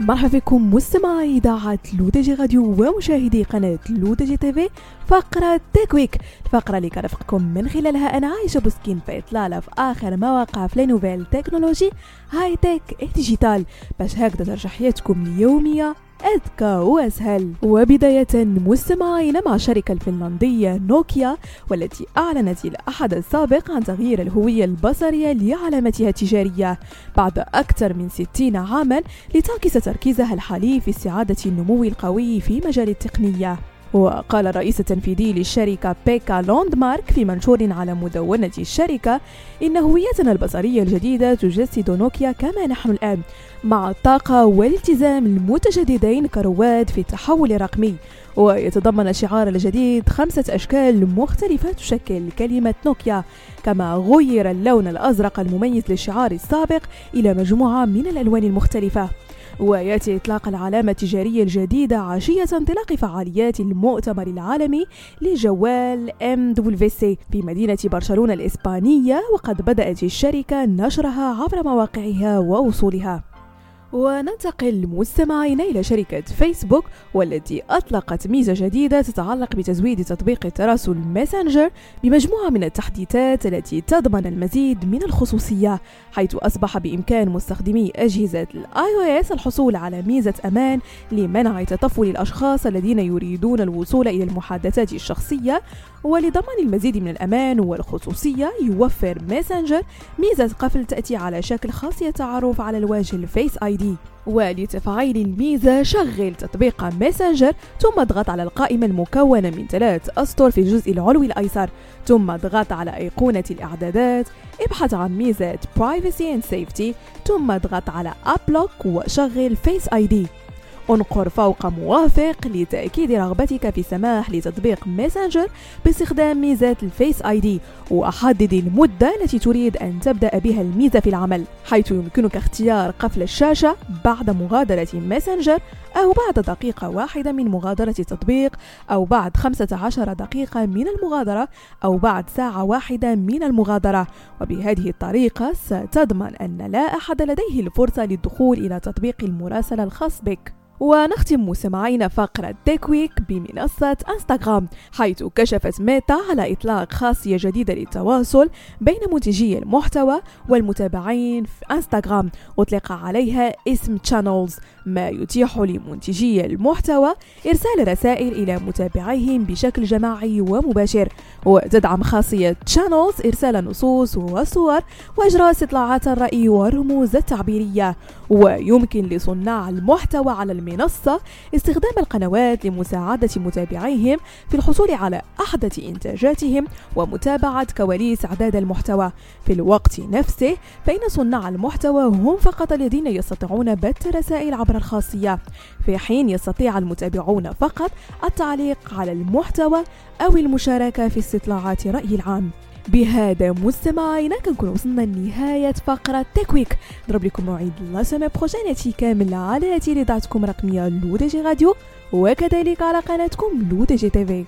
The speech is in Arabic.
مرحبا بكم مستمعي إذاعة لودجي راديو ومشاهدي قناة لودجي TV فقرة Tech Week الفقرة اللي كرفقكم من خلالها أنا عايشة بوسكين في إطلالة في آخر مواقع في nouvelles technologies high-tech digital. باش هكذا ترجع حياتكم اليومية أذكى وأسهل. وبداية مستمعين مع الشركة الفنلندية نوكيا والتي أعلنت الأحد السابق عن تغيير الهوية البصرية لعلامتها التجارية. بعد أكثر من 60 عاما لتعكس تركيزها الحالي في استعادة النمو القوي في مجال التقنية. وقال الرئيس التنفيذي للشركة بيكا لوندمارك في منشور على مدونة الشركة إن هويتنا البصرية الجديدة تجسد نوكيا كما نحن الآن مع الطاقة والالتزام المتجددين كرواد في التحول الرقمي. ويتضمن الشعار الجديد خمسة أشكال مختلفة تشكل كلمة نوكيا كما غير اللون الأزرق المميز للشعار السابق إلى مجموعة من الألوان المختلفة. ويأتي إطلاق العلامة التجارية الجديدة عشية انطلاق فعاليات المؤتمر العالمي لجوال ام في مدينة برشلونة الإسبانية وقد بدأت الشركة نشرها عبر مواقعها واصولها وننتقل مستمعينا إلى شركة فيسبوك والتي أطلقت ميزة جديدة تتعلق بتزويد تطبيق التراسل ماسنجر بمجموعة من التحديثات التي تضمن المزيد من الخصوصية حيث أصبح بإمكان مستخدمي أجهزة ال iOS الحصول على ميزة أمان لمنع تطفل الأشخاص الذين يريدون الوصول إلى المحادثات الشخصية ولضمان المزيد من الأمان والخصوصية يوفر ماسنجر ميزة قفل تأتي على شكل خاصية تعرف على الوجه ال Face ID ولتفعيل الميزة شغل تطبيق ماسنجر ثم اضغط على القائمة المكونة من ثلاث أسطر في الجزء العلوي الأيسر. ثم اضغط على أيقونة الإعدادات. ابحث عن ميزة Privacy and Safety. ثم اضغط على App Lock وشغل Face ID انقر فوق موافق لتأكيد رغبتك في السماح لتطبيق ماسنجر باستخدام ميزة ال Face ID وحدد المدة التي تريد أن تبدأ بها الميزة في العمل حيث يمكنك اختيار قفل الشاشة بعد مغادرة ماسنجر أو بعد دقيقة واحدة من مغادرة التطبيق أو بعد 15 دقيقة من المغادرة أو بعد ساعة واحدة من المغادرة. وبهذه الطريقة ستضمن أن لا أحد لديه الفرصة للدخول إلى تطبيق المراسلة الخاص بك. ونختم مستمعينا فقرة Tech Week بمنصة انستغرام حيث كشفت ميتا على إطلاق خاصية جديدة للتواصل بين منتجي المحتوى والمتابعين في انستغرام أطلق عليها اسم Channels ما يتيح لمنتجي المحتوى إرسال رسائل إلى متابعيهم بشكل جماعي ومباشر. وتدعم خاصية Channels إرسال نصوص وصور وإجراء استطلاعات الرأي والرموز التعبيرية. ويمكن لصناع المحتوى على المنصة استخدام القنوات لمساعدة متابعيهم في الحصول على أحدث إنتاجاتهم ومتابعة كواليس إعداد المحتوى. في الوقت نفسه فإن صناع المحتوى هم فقط الذين يستطيعون بث رسائل عبر الخاصية. في حين يستطيع المتابعون فقط التعليق على المحتوى أو المشاركة في استطلاعات رأي العام. بهذا مستمعينا كنكون وصلنا لنهاية فقرة Tech Week نضرب لكم موعد la semaine prochaine ياتي كامل على تيلي رقمية لو دي جي راديو وكذلك على قناتكم لو دي جي تيفي